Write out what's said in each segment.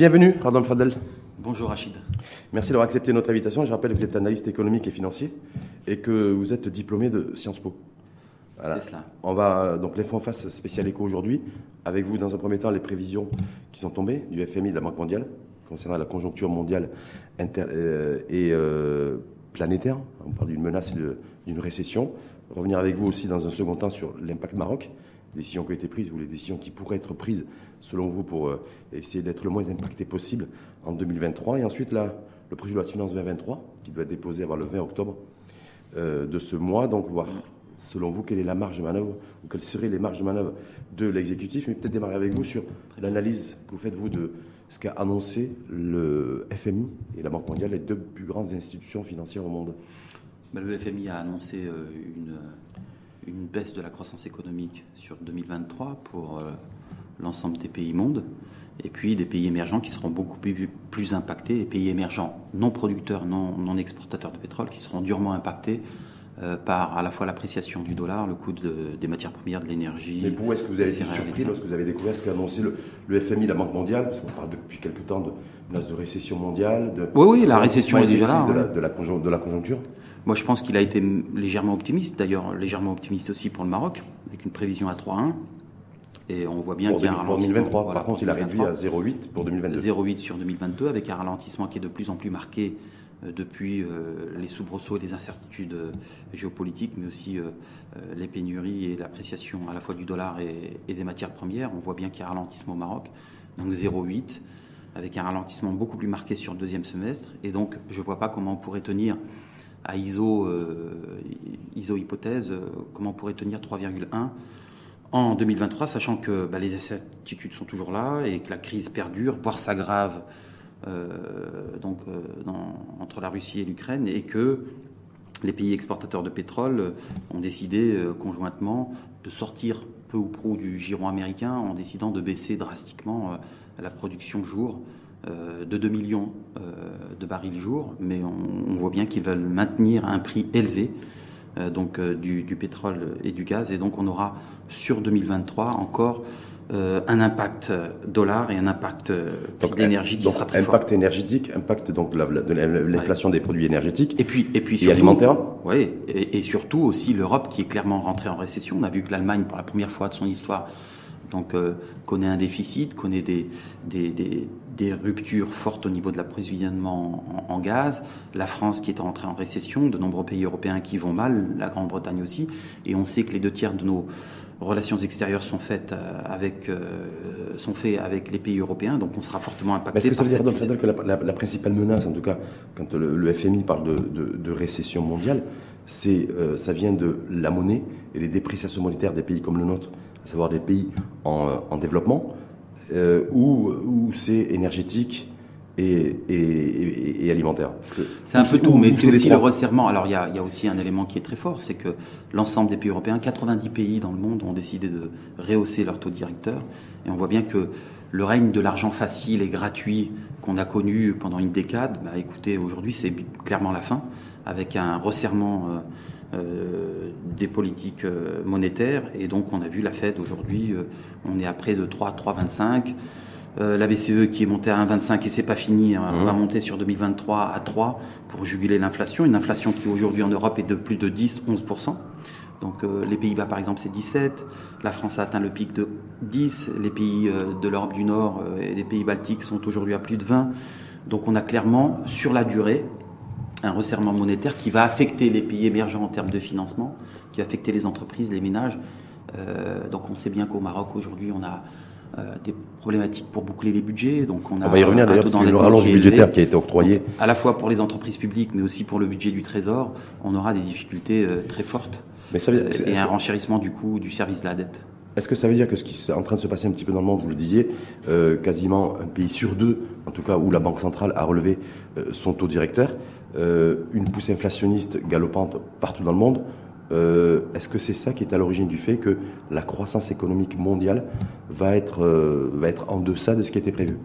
Bienvenue, Radon Fadel. Bonjour Rachid. Merci d'avoir accepté notre invitation. Je rappelle que vous êtes analyste économique et financier et que vous êtes diplômé de Sciences Po. C'est cela. On va donc les fonds face spécial éco aujourd'hui. Avec vous, dans un premier temps, les prévisions qui sont tombées du FMI, de la Banque mondiale, concernant la conjoncture mondiale euh, et euh, planétaire. On parle d'une menace d'une récession. Revenir avec vous aussi dans un second temps sur l'impact Maroc, décisions qui ont été prises ou les décisions qui pourraient être prises selon vous pour euh, essayer d'être le moins impacté possible en 2023. Et ensuite, là, le projet de loi de finances 2023 qui doit être déposé avant le 20 octobre de ce mois. Donc, voir selon vous, quelle est la marge de manœuvre, ou quelles seraient les marges de manœuvre de l'exécutif, mais peut-être démarrer avec vous sur l'analyse que vous faites, vous, de ce qu'a annoncé le FMI et la Banque mondiale, les deux plus grandes institutions financières au monde. Le FMI a annoncé euh, une, une, baisse de la croissance économique sur 2023 pour euh, l'ensemble des pays monde, et puis des pays émergents qui seront beaucoup plus, impactés, les pays émergents non producteurs, non, non exportateurs de pétrole, qui seront durement impactés euh, par à la fois l'appréciation du dollar, le coût des matières premières, de l'énergie. Mais vous, est-ce que vous avez été surpris lorsque vous avez découvert ce qu'a annoncé le, FMI, la Banque mondiale? Parce qu'on parle depuis quelque temps de menace de récession mondiale. De, oui, oui, la récession est déjà là. De, la, de, la, de la conjoncture Moi, je pense qu'il a été légèrement optimiste, d'ailleurs légèrement optimiste aussi pour le Maroc, avec une prévision à 3,1. Et on voit bien qu'il y a un ralentissement. Pour 2023, par contre, il a réduit à 0,8 pour 2022. 0,8 sur 2022, avec un ralentissement qui est de plus en plus marqué euh, depuis euh, les soubresauts et les incertitudes euh, géopolitiques, mais aussi les pénuries et l'appréciation à la fois du dollar et, des matières premières. On voit bien qu'il y a un ralentissement au Maroc, donc 0,8, avec un ralentissement beaucoup plus marqué sur le deuxième semestre. Et donc, je ne vois pas comment on pourrait tenir à ISO, ISO hypothèse, comment on pourrait tenir 3,1 en 2023, sachant que bah, les incertitudes sont toujours là et que la crise perdure, voire s'aggrave euh, euh, entre la Russie et l'Ukraine, et que les pays exportateurs de pétrole ont décidé euh, conjointement de sortir peu ou prou du giron américain en décidant de baisser drastiquement la production jour de 2 millions de barils jour, mais on, voit bien qu'ils veulent maintenir un prix élevé donc du, du, pétrole et du gaz, et donc on aura sur 2023 encore euh, un impact dollar et un impact euh, d'énergie qui sera très impact énergétique, impact donc de l'inflation des produits énergétiques et puis et puis surtout, alimentaires. Oui, et, surtout aussi l'Europe qui est clairement rentrée en récession. On a vu que l'Allemagne pour la première fois de son histoire donc euh, connaît un déficit, connaît des, des, des, des ruptures fortes au niveau de l'approvisionnement en, en, gaz, la France qui est rentrée en récession, de nombreux pays européens qui vont mal, la Grande-Bretagne aussi, et on sait que les deux tiers de nos relations extérieures sont faites euh, avec, euh, sont faits avec les pays européens, donc on sera fortement impacté. Est-ce que ça veut dire, que la, principale menace, en tout cas, quand le, FMI parle de, récession mondiale, c'est euh, ça vient de la monnaie et les dépréciations monétaires des pays comme le nôtre, à savoir des pays en, développement, où, où c'est énergétique, et, alimentaire. C'est un peu tout, mais c'est aussi le resserrement. Alors il y, a, aussi un élément qui est très fort, c'est que l'ensemble des pays européens, 90 pays dans le monde ont décidé de rehausser leur taux directeur. Et on voit bien que le règne de l'argent facile et gratuit qu'on a connu pendant une décade, bah, écoutez, aujourd'hui c'est clairement la fin, avec un resserrement euh, euh, des politiques euh, monétaires. Et donc on a vu la Fed aujourd'hui, on est à près de 3, 3,25. Euh, la BCE qui est montée à 1,25 et c'est pas fini, hein. on va mmh. monter sur 2023 à 3 pour juguler l'inflation. Une inflation qui aujourd'hui en Europe est de plus de 10-11%. Donc euh, les Pays-Bas par exemple c'est 17, la France a atteint le pic de 10, les pays euh, de l'Europe du Nord et les pays baltiques sont aujourd'hui à plus de 20. Donc on a clairement sur la durée un resserrement monétaire qui va affecter les pays émergents en termes de financement, qui va affecter les entreprises, les ménages. donc on sait bien qu'au Maroc aujourd'hui on a euh, des problématiques pour boucler les budgets. Donc on, a on va y revenir d'ailleurs parce que le rallonge budgétaire qui a été octroyé. À la fois pour les entreprises publiques, mais aussi pour le budget du Trésor, on aura des difficultés euh, très fortes mais ça veut, et un renchérissement du coût du service de la dette. Est-ce que ça veut dire que ce qui est en train de se passer un petit peu dans le monde, vous le disiez, euh, quasiment un pays sur deux, en tout cas où la Banque centrale a relevé son taux directeur, une poussée inflationniste galopante partout dans le monde, euh, est-ce que c'est ça qui est à l'origine du fait que la croissance économique mondiale va être, euh, va être en deçà de ce qui était prévu?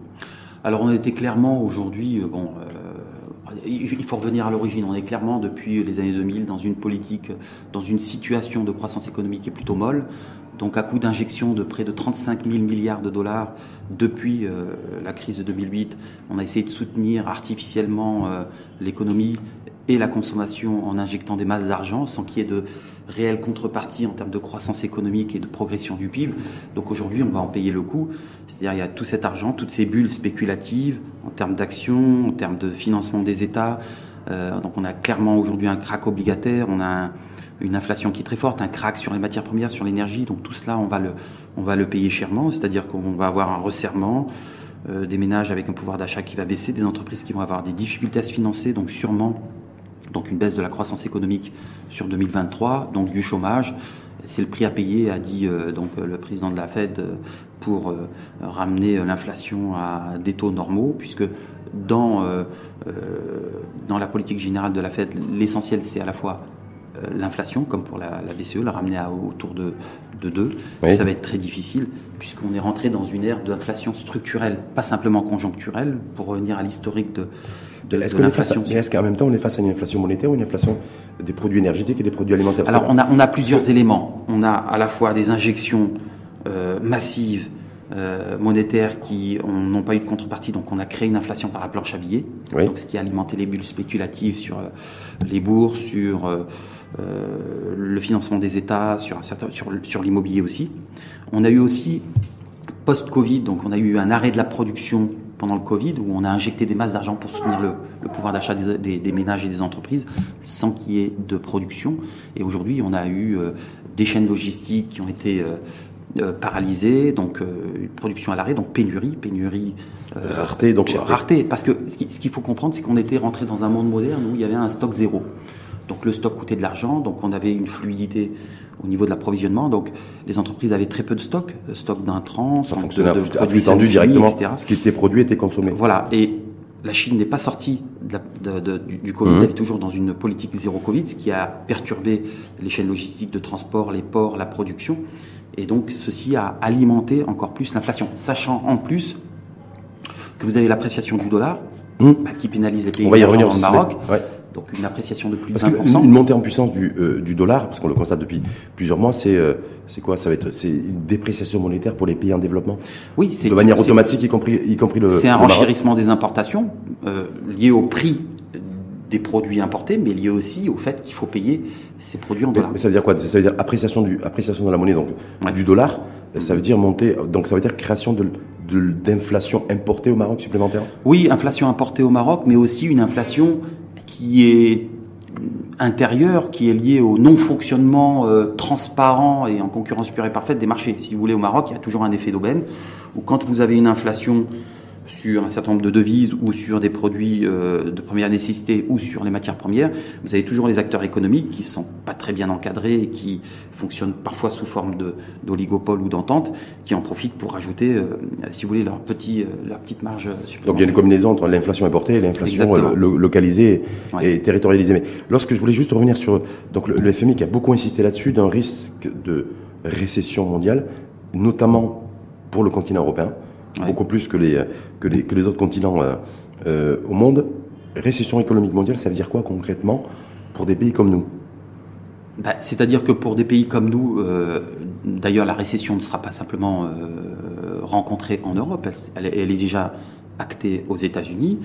Alors on était clairement aujourd'hui, euh, il faut revenir à l'origine, on est clairement depuis les années 2000 dans une politique, dans une situation de croissance économique qui est plutôt molle. Donc à coup d'injection de près de 35 000 milliards de dollars depuis euh, la crise de 2008. On a essayé de soutenir artificiellement euh, l'économie et la consommation en injectant des masses d'argent sans qu'il y ait de réelle contrepartie en termes de croissance économique et de progression du PIB. Donc aujourd'hui, on va en payer le coût. C'est-à-dire il y a tout cet argent, toutes ces bulles spéculatives en termes d'actions, en termes de financement des États. Euh, donc on a clairement aujourd'hui un crack obligataire, on a un, une inflation qui est très forte, un crack sur les matières premières, sur l'énergie. Donc tout cela, on va le, on va le payer chèrement, c'est-à-dire qu'on va avoir un resserrement, euh, des ménages avec un pouvoir d'achat qui va baisser, des entreprises qui vont avoir des difficultés à se financer, donc sûrement donc une baisse de la croissance économique sur 2023, donc du chômage. C'est le prix à payer, a dit euh, donc le président de la Fed, euh, pour ramener l'inflation à des taux normaux, puisque dans, dans la politique générale de la Fed, l'essentiel c'est à la fois euh, l'inflation, comme pour la, BCE, la ramener à autour de, de 2. Ça va être très difficile, puisqu'on est rentré dans une ère d'inflation structurelle, pas simplement conjoncturelle, pour revenir à l'historique de, de, l'inflation. Est-ce qu'en même temps, on est face à une inflation monétaire ou une inflation des produits énergétiques et des produits alimentaires? Alors, on a, on a plusieurs éléments. On a à la fois des injections euh, massives euh, monétaires qui n'ont pas eu de contrepartie, donc on a créé une inflation par la planche à billets, ce qui a alimenté les bulles spéculatives sur les bourses, sur euh, le financement des États, sur, un certain, sur, sur l'immobilier aussi. On a eu aussi, post-Covid, donc on a eu un arrêt de la production pendant le Covid, où on a injecté des masses d'argent pour soutenir le, pouvoir d'achat des, des, ménages et des entreprises, sans qu'il y ait de production. Et aujourd'hui, on a eu euh, des chaînes logistiques qui ont été euh, paralysées, donc une production à l'arrêt, donc pénurie, pénurie. rareté, donc rareté. Parce que ce qu'il faut comprendre, c'est qu'on était rentré dans un monde moderne où il y avait un stock zéro. Donc le stock coûtait de l'argent, donc on avait une fluidité au niveau de l'approvisionnement. Donc les entreprises avaient très peu de stock, stock d'intrants, de, de produits tendu directement. Etc. Ce qui était produit était consommé. Voilà. Et la Chine n'est pas sortie de du, Covid, mmh. elle est toujours dans une politique zéro Covid, ce qui a perturbé les chaînes logistiques de transport, les ports, la production. Et donc ceci a alimenté encore plus l'inflation, sachant en plus que vous avez l'appréciation du dollar, mmh. bah, qui pénalise les pays On va y revenir au Maroc. Donc une appréciation de plus de 1%. Une montée en puissance du, euh, du dollar, parce qu'on le constate depuis plusieurs mois, c'est euh, c'est quoi? Ça va être c'est une dépréciation monétaire pour les pays en développement? Oui, c'est de manière automatique, y compris y compris le. C'est un renchérissement des importations euh, lié au prix des produits importés, mais lié aussi au fait qu'il faut payer ces produits en dollars. Mais, ça veut dire quoi? Ça veut dire appréciation du appréciation de la monnaie donc du dollar. Ça veut dire monter donc ça veut dire création de d'inflation importée au Maroc supplémentaire? Oui, inflation importée au Maroc, mais aussi une inflation qui est intérieur, qui est lié au non-fonctionnement euh, transparent et en concurrence pure et parfaite des marchés. Si vous voulez, au Maroc, il y a toujours un effet d'aubaine, où quand vous avez une inflation sur un certain nombre de devises ou sur des produits euh, de première nécessité ou sur les matières premières, vous avez toujours les acteurs économiques qui sont pas très bien encadrés et qui fonctionnent parfois sous forme d'oligopole ou d'entente, qui en profitent pour rajouter, euh, si vous voulez, leur, petit, euh, leur petite marge supplémentaire. Donc il y a une combinaison entre l'inflation importée et l'inflation localisée et territorialisée. Mais lorsque je voulais juste revenir sur donc le, FMI qui a beaucoup insisté là-dessus d'un risque de récession mondiale, notamment pour le continent européen beaucoup plus que les, que les, que les autres continents euh, euh, au monde. Récession économique mondiale, ça veut dire quoi concrètement pour des pays comme nous? Bah, C'est-à-dire que pour des pays comme nous, euh, d'ailleurs la récession ne sera pas simplement rencontrée en Europe, elle, elle, est déjà actée aux États-Unis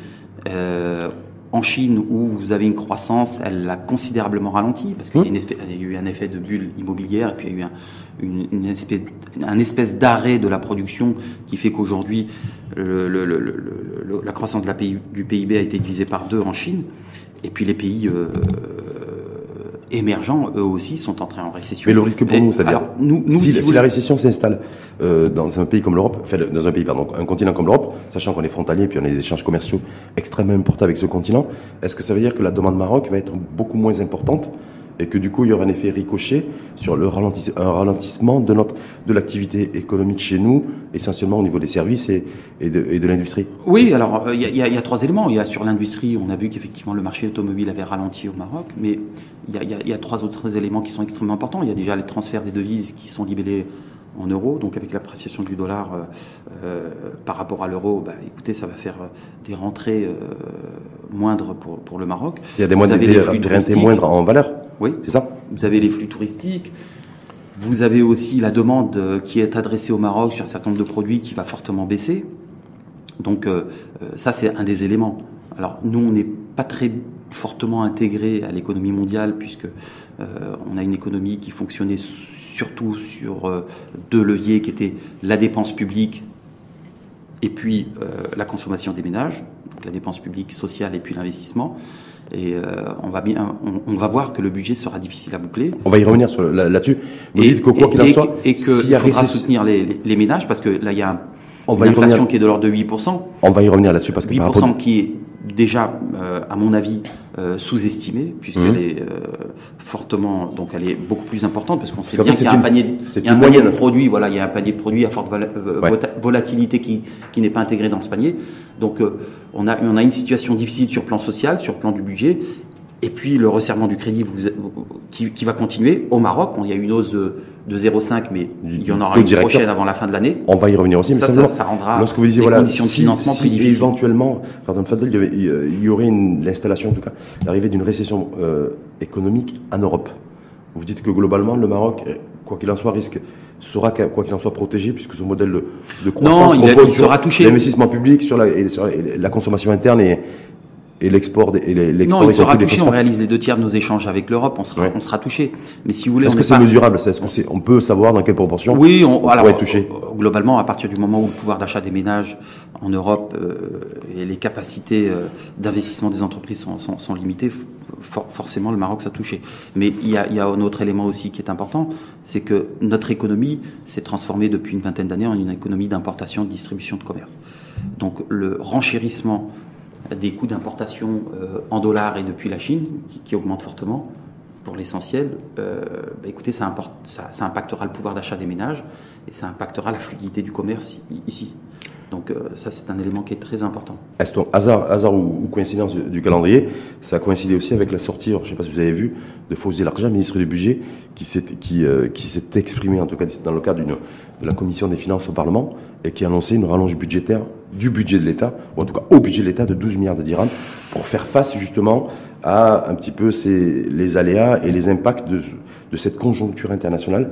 en Chine, où vous avez une croissance, elle a considérablement ralenti, parce qu'il y, a mmh. eu un effet de bulle immobilière, et puis il y a eu un, une, espèce, un espèce d'arrêt de la production qui fait qu'aujourd'hui, la croissance de la du PIB a été divisée par deux en Chine, et puis les pays euh, émergents, eux aussi, sont entrés en récession. Mais le risque pour nous, c'est-à-dire, nous, si, la récession s'installe euh, dans un pays comme l'Europe, enfin, dans un pays, pardon, un continent comme l'Europe, sachant qu'on est frontalier, puis on a des échanges commerciaux extrêmement importants avec ce continent, est-ce que ça veut dire que la demande Maroc va être beaucoup moins importante et que du coup il y aura un effet ricochet sur le un ralentissement de notre de l'activité économique chez nous, essentiellement au niveau des services et, et de, l'industrie. Oui, alors euh, il y, a, trois éléments. Il y a sur l'industrie, on a vu qu'effectivement le marché automobile avait ralenti au Maroc, mais il y, a, trois autres éléments qui sont extrêmement importants. Il y a déjà les transferts des devises qui sont libellés en euros, donc avec l'appréciation du dollar euh, euh, par rapport à l'euro, bah, écoutez, ça va faire des rentrées moindres pour, pour le Maroc. Il y a des, moindres, des, des moindres en valeur oui, c'est ça. Vous avez les flux touristiques, Vous avez aussi la demande euh, qui est adressée au Maroc sur un certain nombre de produits qui va fortement baisser. Donc euh, ça, c'est un des éléments. Alors nous, on n'est pas très fortement intégré à l'économie mondiale puisque on a une économie qui fonctionnait surtout sur deux leviers qui étaient la dépense publique et puis la consommation des ménages, donc la dépense publique sociale et puis l'investissement. Et euh, on va bien, on, va voir que le budget sera difficile à boucler. On va y revenir là-dessus. Vous dites que quoi qu'il en soit, et qu'il faudra soutenir les, les, ménages parce que là il y a un, une inflation qui est de l'ordre de 8%. On va y revenir là-dessus parce que 8% qui est déjà, euh, à mon avis, euh, sous-estimée, puisqu'elle mmh. est euh, fortement, donc elle est beaucoup plus importante, parce qu'on sait bien qu'il y a un panier, il y a un panier de produits, voilà, il y a un panier de produits à forte volatilité qui, qui n'est pas intégré dans ce panier. Donc on a, on a une situation difficile sur le plan social, sur le plan du budget, et puis le resserrement du crédit vous, qui, qui, va continuer. Au Maroc, il y a une hausse de, de 0,5, mais il y en aura une prochaine avant la fin de l'année. On va y revenir aussi. Mais ça, ça, rendra lorsque vous disiez, les conditions de financement plus difficiles. Éventuellement, pardon, il y, avait, il y aurait l'installation, en tout cas, l'arrivée d'une récession euh, économique en Europe. Vous dites que globalement, le Maroc, quoi qu'il en soit, risque sera quoi qu'il en soit protégé puisque son modèle de, de croissance non, il, sera touché. L'investissement public sur la, et sur la consommation interne et, et l'export et l'export Non, il sera touché. On réalise les deux tiers de nos échanges avec l'Europe, on sera, on sera touché. Mais si vous voulez, est-ce que c'est mesurable Est-ce qu'on on peut savoir dans quelle proportion Oui, on, pourrait être touché? Euh, globalement, à partir du moment où le pouvoir d'achat des ménages en Europe euh, et les capacités euh, d'investissement des entreprises sont, sont, sont limitées, forcément le Maroc s'est touché. Mais il y, a, il y a un autre élément aussi qui est important, c'est que notre économie s'est transformée depuis une vingtaine d'années en une économie d'importation, de distribution, de commerce. Donc le renchérissement des coûts d'importation euh, en dollars et depuis la Chine, qui, augmentent fortement pour l'essentiel, euh, bah, écoutez, ça, ça, impactera le pouvoir d'achat des ménages et ça impactera la fluidité du commerce ici. Donc euh, ça, c'est un élément qui est très important. Est-ce hasard, hasard ou, coïncidence du, calendrier, ça a coïncidé aussi avec la sortie, je ne sais pas si vous avez vu, de Fauzi Larja, ministre du Budget, qui s'est qui, qui s'est exprimé, en tout cas dans le cadre de la Commission des Finances au Parlement, et qui a annoncé une rallonge budgétaire du budget de l'État, ou en tout cas au budget de l'État de 12 milliards de dirhams, pour faire face justement à un petit peu ces, les aléas et les impacts de, de cette conjoncture internationale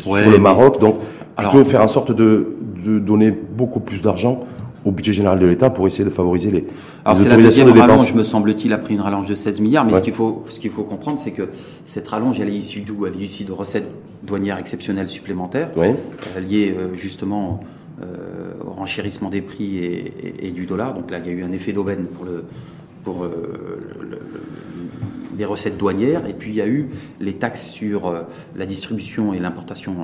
sur le Maroc. Donc, plutôt faire en sorte de, de donner beaucoup plus d'argent au budget général de l'État pour essayer de favoriser les, Alors c'est la deuxième de rallonge, me semble-t-il, a pris une rallonge de 16 milliards, mais ce qu'il faut, ce qu'il faut comprendre, c'est que cette rallonge, elle est issue d'où? Elle est issue de recettes douanières exceptionnelles supplémentaires, liées euh, justement euh, au renchérissement des prix et, du dollar. Donc là, il y a eu un effet d'aubaine pour, le, pour euh, les recettes douanières. Et puis il y a eu les taxes sur euh, la distribution et l'importation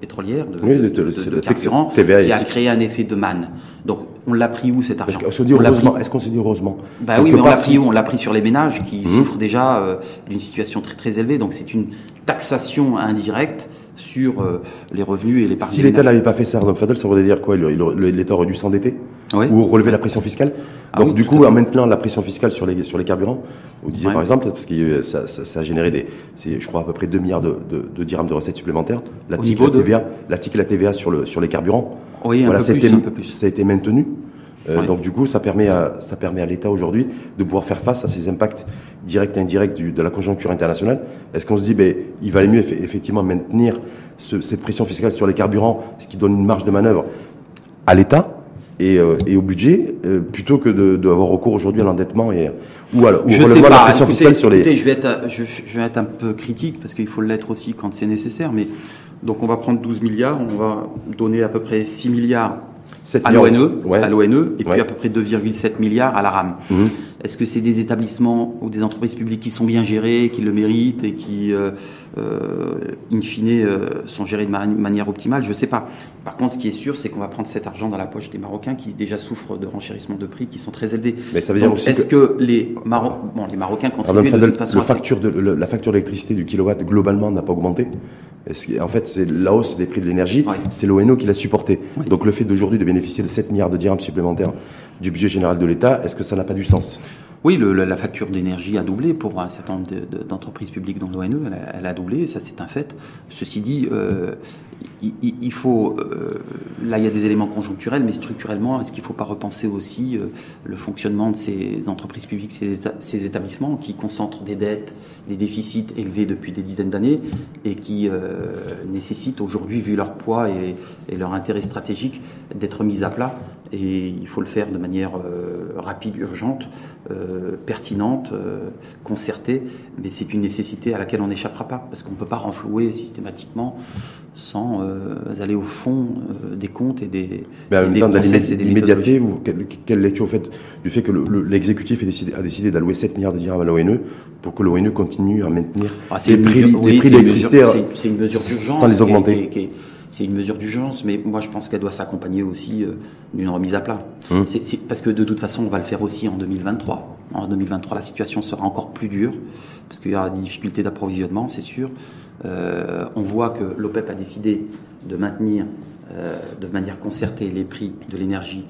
pétrolière de, oui, de, carburant qui a créé un effet de manne. Donc on l'a pris où cet argent Est-ce qu'on se dit heureusement Est-ce qu'on se dit heureusement Bah oui, mais on l'a pris où? On l'a pris sur les ménages qui mmh. souffrent déjà d'une situation très très élevée. Donc c'est une taxation indirecte sur euh, les revenus et les parties. Si l'État n'avait pas fait ça, Fadel, ça voudrait dire quoi L'État aurait dû s'endetter ou relever la pression fiscale? Ah Donc du coup, en maintenant la pression fiscale sur les sur les carburants, vous disiez par exemple, parce que ça, ça, a généré des, je crois à peu près 2 milliards de, de, dirhams de recettes supplémentaires. La TIC, la TVA, la TIC et la TVA sur le sur les carburants. Oui, un, voilà, peu plus, un peu plus. Ça a été maintenu. Euh, donc du coup, ça permet à, ça permet à l'État aujourd'hui de pouvoir faire face à ces impacts directs et indirects de la conjoncture internationale. Est-ce qu'on se dit, ben, il valait mieux effectivement maintenir cette pression fiscale sur les carburants, ce qui donne une marge de manœuvre à l'État et, euh, au budget, euh, plutôt que d'avoir recours aujourd'hui à l'endettement et ou à, ou je sais pas. la pression fiscale sur les. je vais être, je, je vais être un peu critique parce qu'il faut l'être aussi quand c'est nécessaire, mais donc on va prendre 12 milliards, on va donner à peu près 6 milliards à l'ONE, à l'ONE, et puis à peu près 2,7 milliards à la RAM. Mhm. Est-ce que c'est des établissements ou des entreprises publiques qui sont bien gérées, qui le méritent et qui, euh, euh, in fine, euh, sont gérées de manière optimale? Je ne sais pas. Par contre, ce qui est sûr, c'est qu'on va prendre cet argent dans la poche des Marocains qui déjà souffrent de renchérissements de prix qui sont très élevés. Mais ça veut dire est-ce que, les, Maro bon, les Marocains contribuent de toute façon facture de, La facture d'électricité du kilowatt globalement n'a pas augmenté? En fait, c'est la hausse des prix de l'énergie, c'est l'ONO qui l'a supporté. Donc le fait d'aujourd'hui de bénéficier de 7 milliards de dirhams supplémentaires du budget général de l'État, est-ce que ça n'a pas du sens? Oui, la facture d'énergie a doublé pour un certain nombre d'entreprises publiques dans l'ONE, elle, a doublé, ça c'est un fait. Ceci dit, euh, il, faut, euh, là il y a des éléments conjoncturels, mais structurellement, est-ce qu'il ne faut pas repenser aussi euh, le fonctionnement de ces entreprises publiques, ces, établissements qui concentrent des dettes, des déficits élevés depuis des dizaines d'années et qui nécessitent aujourd'hui, vu leur poids et leur intérêt stratégique, d'être mis à plat et il faut le faire de manière rapide, urgente. Euh, pertinente, euh, concertée, mais c'est une nécessité à laquelle on n'échappera pas, parce qu'on ne peut pas renflouer systématiquement sans euh, aller au fond des comptes et des, mais en même process et des l'immédiateté, quelle, lecture vous faites du fait que l'exécutif a décidé, d'allouer 7 milliards de dirhams à l'ONE pour que l'ONE continue à maintenir ah, les prix, mesure sans les augmenter c'est une mesure d'urgence, mais moi je pense qu'elle doit s'accompagner aussi euh, d'une remise à plat. Hum. parce que de toute façon, on va le faire aussi en 2023. En 2023, la situation sera encore plus dure, parce qu'il y aura des difficultés d'approvisionnement, c'est sûr. Euh, on voit que l'OPEP a décidé de maintenir euh, de manière concertée les prix de l'énergie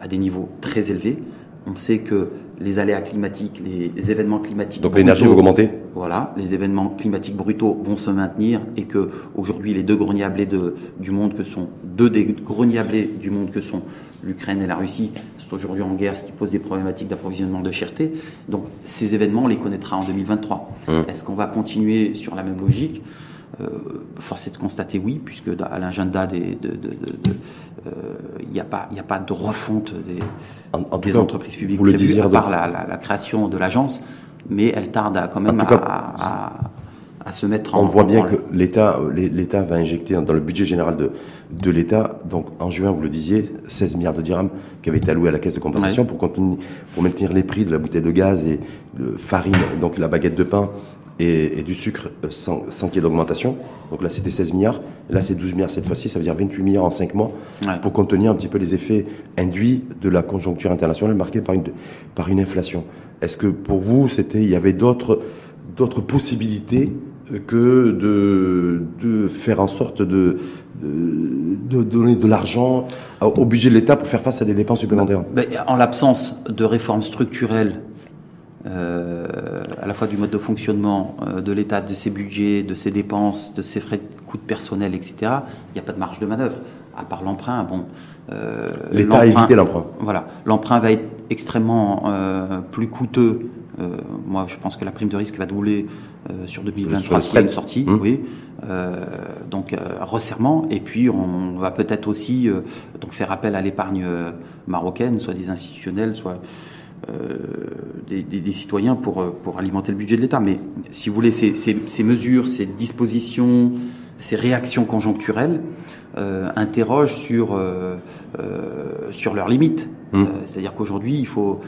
à des niveaux très élevés. On sait que les aléas climatiques, les, événements climatiques. Donc l'énergie va augmenter Voilà, les événements climatiques brutaux vont se maintenir et que aujourd'hui les deux greniers à blé du monde que sont deux des greniers à blé du monde que sont l'Ukraine et la Russie sont aujourd'hui en guerre, ce qui pose des problématiques d'approvisionnement de cherté. Donc ces événements, on les connaîtra en 2023. Hum. Est-ce qu'on va continuer sur la même logique? Euh, force est de constater oui, puisque à l'agenda des, de, il n'y euh, a, pas, a pas de refonte des, des entreprises publiques vous le à part la, la, création de l'agence, mais elle tarde à, quand même à, à, se mettre en On voit bien que l'État l'État va injecter dans le budget général de, de l'État, donc en juin, vous le disiez, 16 milliards de dirhams qui avaient été alloués à la caisse de compensation pour, contenir, pour maintenir les prix de la bouteille de gaz et de farine, donc la baguette de pain et, du sucre euh, sans, sans qu'il y ait d'augmentation. Donc là, c'était 16 milliards. Là, c'est 12 milliards cette fois-ci. Ça veut dire 28 milliards en 5 mois pour contenir un petit peu les effets induits de la conjoncture internationale marquée par une, par une inflation. Est-ce que pour vous, c'était, il y avait d'autres, d'autres possibilités que de, de faire en sorte de, de, donner de l'argent au budget de l'État pour faire face à des dépenses supplémentaires? Ben, En l'absence de réformes structurelles euh, à la fois du mode de fonctionnement euh, de l'État, de ses budgets, de ses dépenses, de ses frais de coûts de personnel, etc., il n'y a pas de marge de manœuvre. À part l'emprunt, bon. Euh, L'État a évité l'emprunt. Voilà. L'emprunt va être extrêmement plus coûteux. moi, je pense que la prime de risque va doubler sur 2023 s'il y a une sortie. Hum. Oui. donc, resserrement. Et puis, on va peut-être aussi donc faire appel à l'épargne marocaine, soit des institutionnels, soit euh, des, citoyens pour, euh, pour alimenter le budget de l'État. Mais si vous voulez, ces, ces, mesures, ces dispositions, ces réactions conjoncturelles euh, interrogent sur, sur leurs limites. Hum. C'est-à-dire qu'aujourd'hui, il faut,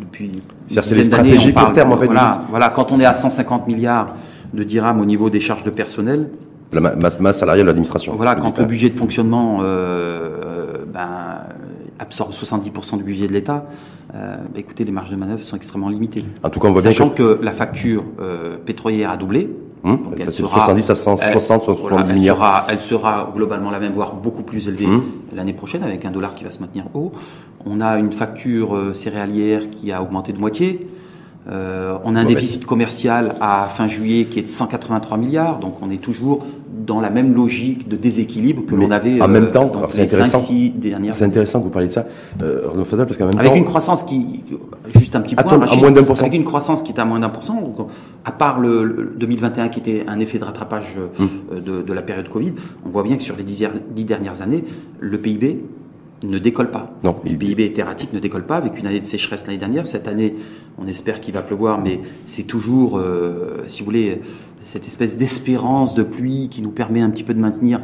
depuis c'est les stratégies court terme, en fait. Voilà, voilà, quand on est à 150 milliards de dirhams au niveau des charges de personnel, la masse, masse salariale de l'administration. Voilà, quand le budget de fonctionnement ben, absorbe 70% du budget de l'État, euh, bah, écoutez, les marges de manœuvre sont extrêmement limitées. En tout cas, on voit Sachant que... la facture euh, pétrolière a doublé. Hum, donc elle sera, 70 à 160, 70 milliards. Sera, elle sera globalement la même, voire beaucoup plus élevée hum. l'année prochaine, avec un dollar qui va se maintenir haut. On a une facture euh, céréalière qui a augmenté de moitié. Euh, on a un déficit commercial à fin juillet qui est de 183 milliards, donc on est toujours dans la même logique de déséquilibre que l'on avait en même euh, temps. c'est intéressant. dernières. C'est intéressant que vous parliez de ça, euh, parce qu'en même avec une croissance qui, juste un petit point, à moins d'un pour avec une croissance qui est à moins d'un pour cent. À part le, 2021 qui était un effet de rattrapage hum. euh, de, la période Covid, on voit bien que sur les dix dernières années, le PIB ne décolle pas. Non, le PIB éthératique ne décolle pas avec une année de sécheresse l'année dernière. Cette année, on espère qu'il va pleuvoir, mais c'est toujours, euh, si vous voulez, cette espèce d'espérance de pluie qui nous permet un petit peu de maintenir.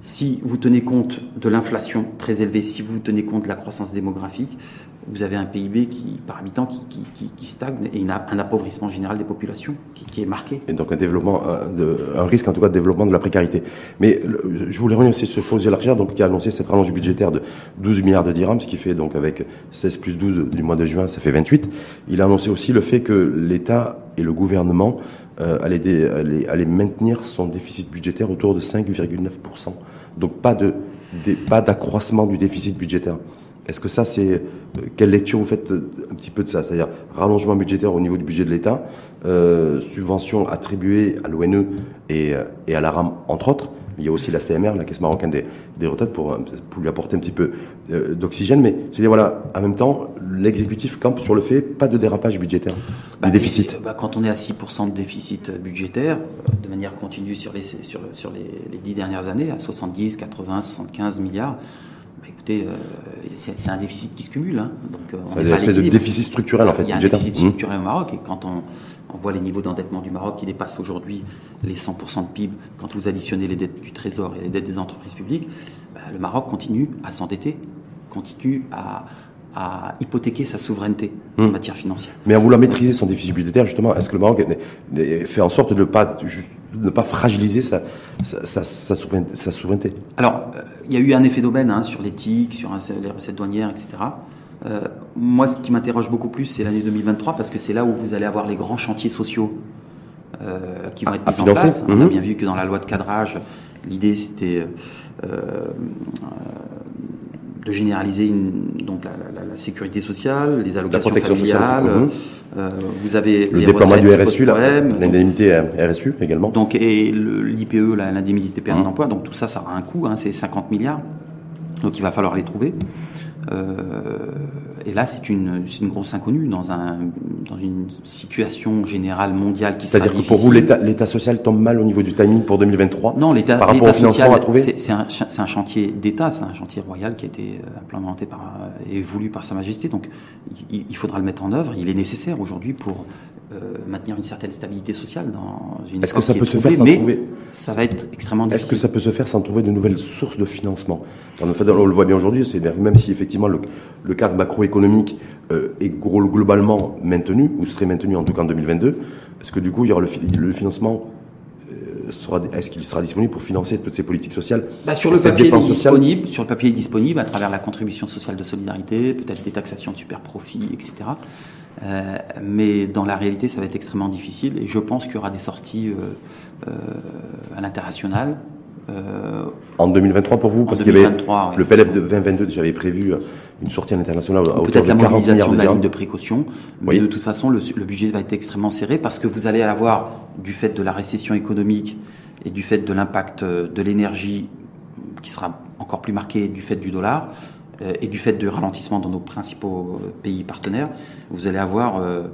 Si vous tenez compte de l'inflation très élevée, si vous tenez compte de la croissance démographique, vous avez un PIB qui, par habitant qui, stagne et un appauvrissement général des populations qui, est marqué. Et donc un développement, un, risque en tout cas de développement de la précarité. Mais je voulais revenir sur ce fonds élargir, donc qui a annoncé cette rallonge budgétaire de 12 milliards de dirhams, ce qui fait donc avec 16 plus 12 du mois de juin, ça fait 28. Il a annoncé aussi le fait que l'État et le gouvernement euh, allaient, maintenir son déficit budgétaire autour de 5,9%. Donc pas d'accroissement du déficit budgétaire. Est-ce que ça, c'est. Quelle lecture vous faites un petit peu de ça? C'est-à-dire rallongement budgétaire au niveau du budget de l'État, subventions attribuées à l'ONE et, et à la RAM, entre autres, il y a aussi la CMR, la Caisse marocaine des, des retraites, pour, pour, lui apporter un petit peu euh, d'oxygène. Mais c'est voilà, en même temps, l'exécutif campe sur le fait pas de dérapage budgétaire, bah, du déficit. Bah, quand on est à 6% de déficit budgétaire, de manière continue sur les, sur, sur les, les 10 dernières années, à 70, 80, 75 milliards, bah, écoutez, euh, c'est un déficit qui se cumule. Hein. Donc, euh, c'est une espèce de déficit structurel en fait. Il y a un déficit mmh. structurel au Maroc et quand on, on voit les niveaux d'endettement du Maroc qui dépassent aujourd'hui les 100% de PIB. Quand vous additionnez les dettes du Trésor et les dettes des entreprises publiques, bah, le Maroc continue à s'endetter, continue à, hypothéquer sa souveraineté en hmm. matière financière. Mais en voulant maîtriser son déficit budgétaire, justement, est-ce que le Maroc fait en sorte de ne pas, ne pas fragiliser sa, sa, souveraineté Alors, euh, il y a eu un effet d'aubaine hein, sur l'éthique, sur les recettes douanières, etc. Euh, moi, ce qui m'interroge beaucoup plus, c'est l'année 2023, parce que c'est là où vous allez avoir les grands chantiers sociaux euh, qui vont être mis en place. On a mhm. bien vu que dans la loi de cadrage, l'idée c'était de généraliser donc la, sécurité sociale, les allocations familiales. Mhm. Vous avez le déploiement du RSU, l'indemnité RSU également. Donc et l'IPE, l'indemnité période mhm. d'emploi. Donc tout ça, ça aura un coût. Hein, c'est 50 milliards. Donc il va falloir les trouver. Euh, et là, c'est une, une, grosse inconnue dans, un, dans une situation générale mondiale qui C'est-à-dire que pour vous, l'État social tombe mal au niveau du timing pour 2023 Non, l'État trouver C'est un, un, chantier d'État, c'est un chantier royal qui a été euh, implémenté par, et voulu par Sa Majesté. Donc, il, il faudra le mettre en œuvre. Il est nécessaire aujourd'hui pour euh, maintenir une certaine stabilité sociale dans une Est-ce que ça peut se faire sans trouver Ça va être extrêmement difficile. Est-ce que ça peut se faire sans trouver de nouvelles sources de financement? On le voit bien aujourd'hui, c'est même si effectivement le, le cadre macroéconomique euh, est globalement maintenu ou serait maintenu en tout cas en 2022, est-ce que du coup il y aura le, le financement euh, est-ce qu'il sera disponible pour financer toutes ces politiques sociales? Bah Sur le papier, il est disponible. Sur le papier, est disponible à travers la contribution sociale de solidarité, peut-être des taxations de super profits, etc. Euh, mais dans la réalité, ça va être extrêmement difficile. Et je pense qu'il y aura des sorties euh, euh, à l'international. en 2023 pour vous Parce qu'il y avait le PLF de 2022 j'avais prévu une sortie à l'international Peut-être la mobilisation de la ligne de précaution. Mais de toute façon, le, le, budget va être extrêmement serré parce que vous allez avoir, du fait de la récession économique et du fait de l'impact de l'énergie qui sera encore plus marqué du fait du dollar, et du fait du ralentissement dans nos principaux euh, pays partenaires, vous allez avoir euh,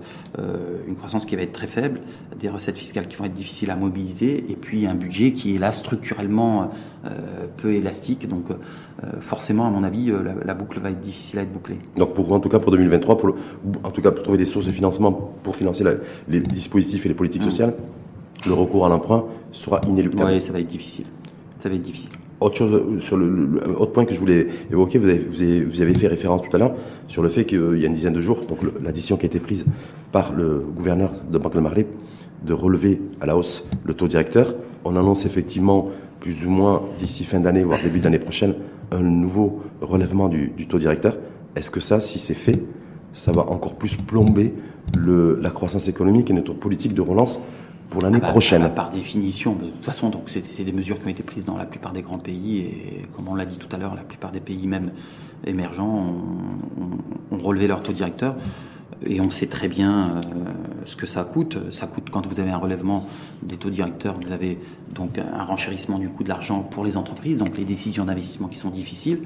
une croissance qui va être très faible, des recettes fiscales qui vont être difficiles à mobiliser, et puis un budget qui est là structurellement peu élastique. Donc forcément, à mon avis, la, boucle va être difficile à être bouclée. Donc pour en tout cas pour 2023, pour en tout cas pour trouver des sources de financement pour financer les dispositifs et les politiques mmh. sociales, le recours à l'emprunt sera inéluctable. Oui, ça va être difficile. Ça va être difficile. Autre chose sur le, autre point que je voulais évoquer, vous avez, fait référence tout à l'heure sur le fait qu'il y a une dizaine de jours, donc la décision qui a été prise par le gouverneur de Banque de Marley de relever à la hausse le taux directeur. On annonce effectivement plus ou moins d'ici fin d'année, voire début d'année prochaine, un nouveau relèvement du, taux directeur. Est-ce que ça, si c'est fait, ça va encore plus plomber la croissance économique et notre politique de relance pour l'année ah bah, prochaine. Bah, par définition, de toute façon, donc c'est des mesures qui ont été prises dans la plupart des grands pays et comme on l'a dit tout à l'heure, la plupart des pays même émergents ont, relevé leur taux directeur et on sait très bien euh, ce que ça coûte. Ça coûte quand vous avez un relèvement des taux directeurs, vous avez donc un renchérissement du coût de l'argent pour les entreprises, donc les décisions d'investissement qui sont difficiles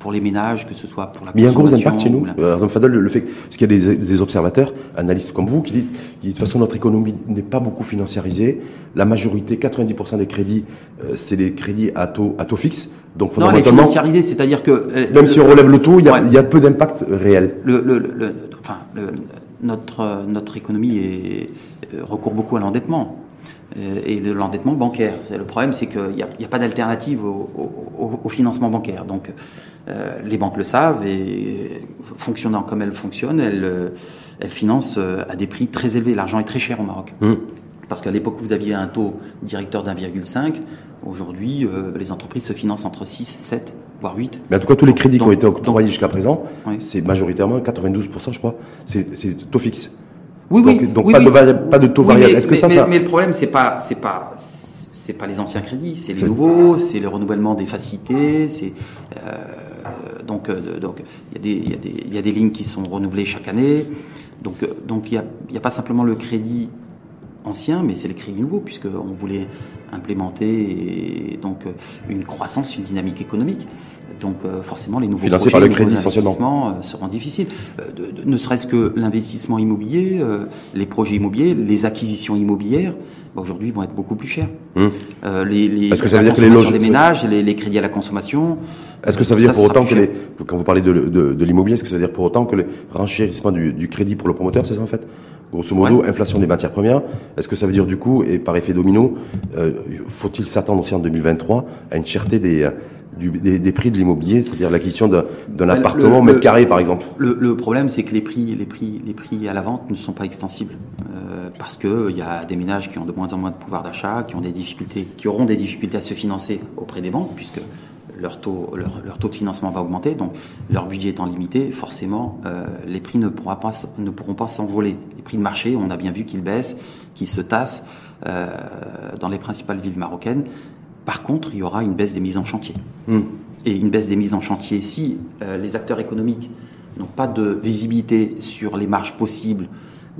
pour les ménages, que ce soit pour la Mais il y a un gros impact chez nous. Euh, Fadel, le, fait, parce qu'il y a des, observateurs, analystes comme vous, qui disent, de toute façon, notre économie n'est pas beaucoup financiarisée. La majorité, 90% des crédits, euh, c'est des crédits à taux, à taux fixe. Donc, fondamentalement. Non, financiarisée, c'est-à-dire que. Euh, même si on relève le taux, il y a, il y a peu d'impact réel. Le, le, le enfin, notre, notre économie est, recourt beaucoup à l'endettement. Euh, et de l'endettement bancaire. Le problème, c'est qu'il n'y a, a, pas d'alternative au, financement bancaire. Donc, euh, les banques le savent et fonctionnant comme elles fonctionnent, elles, euh, elles financent à des prix très élevés. L'argent est très cher au Maroc. Mmh. Parce qu'à l'époque, vous aviez un taux directeur d'1,5. Aujourd'hui, les entreprises se financent entre 6, 7, voire 8. Mais en tout cas, tous les crédits qui ont été octroyés jusqu'à présent, c'est majoritairement 92%, je crois, c'est taux fixe. Oui, oui. Donc, pas, De, pas, de, taux variable. Est-ce que ça, mais, mais, le problème, c'est pas, c'est pas, c'est pas les anciens crédits, c'est les nouveaux, c'est le renouvellement des facilités, c'est euh, donc Donc, donc il y, a des, y, a des lignes qui sont renouvelées chaque année. Donc, donc il n'y a, a, pas simplement le crédit ancien, mais c'est le crédit nouveau, puisqu'on voulait implémenter donc une croissance, une dynamique économique. Donc euh, forcément, les nouveaux projets, par le crédit, investissements euh, seront difficiles. Euh, ne serait-ce que l'investissement immobilier, les projets immobiliers, les acquisitions immobilières, bah, aujourd'hui vont être beaucoup plus chers. Hum. les, les Est-ce que ça veut dire que les logements des ménages, les, crédits à la consommation. Est-ce que ça veut dire pour autant que les, quand vous parlez de, de, l'immobilier, est-ce que ça veut dire pour autant que le renchérissement du, du crédit pour le promoteur, c'est ça en fait? Grosso modo, inflation des matières premières. Est-ce que ça veut dire du coup, et par effet domino, faut-il s'attendre aussi en 2023 à une cherté des des, prix de l'immobilier, c'est-à-dire l'acquisition d'un appartement au mètre carré, par exemple le, problème, c'est que les prix, les, prix, les prix à la vente ne sont pas extensibles. Euh, parce qu'il y a des ménages qui ont de moins en moins de pouvoir d'achat, qui, ont des difficultés, qui auront des difficultés à se financer auprès des banques, puisque leur taux, leur, taux de financement va augmenter, donc leur budget étant limité, forcément, euh, les prix ne, pourra pas, ne pourront pas s'envoler. Les prix de marché, on a bien vu qu'ils baissent, qu'ils se tassent euh, dans les principales villes marocaines. Par contre, il y aura une baisse des mises en chantier. Hmm. Et une baisse des mises en chantier, si euh, les acteurs économiques n'ont pas de visibilité sur les marges possibles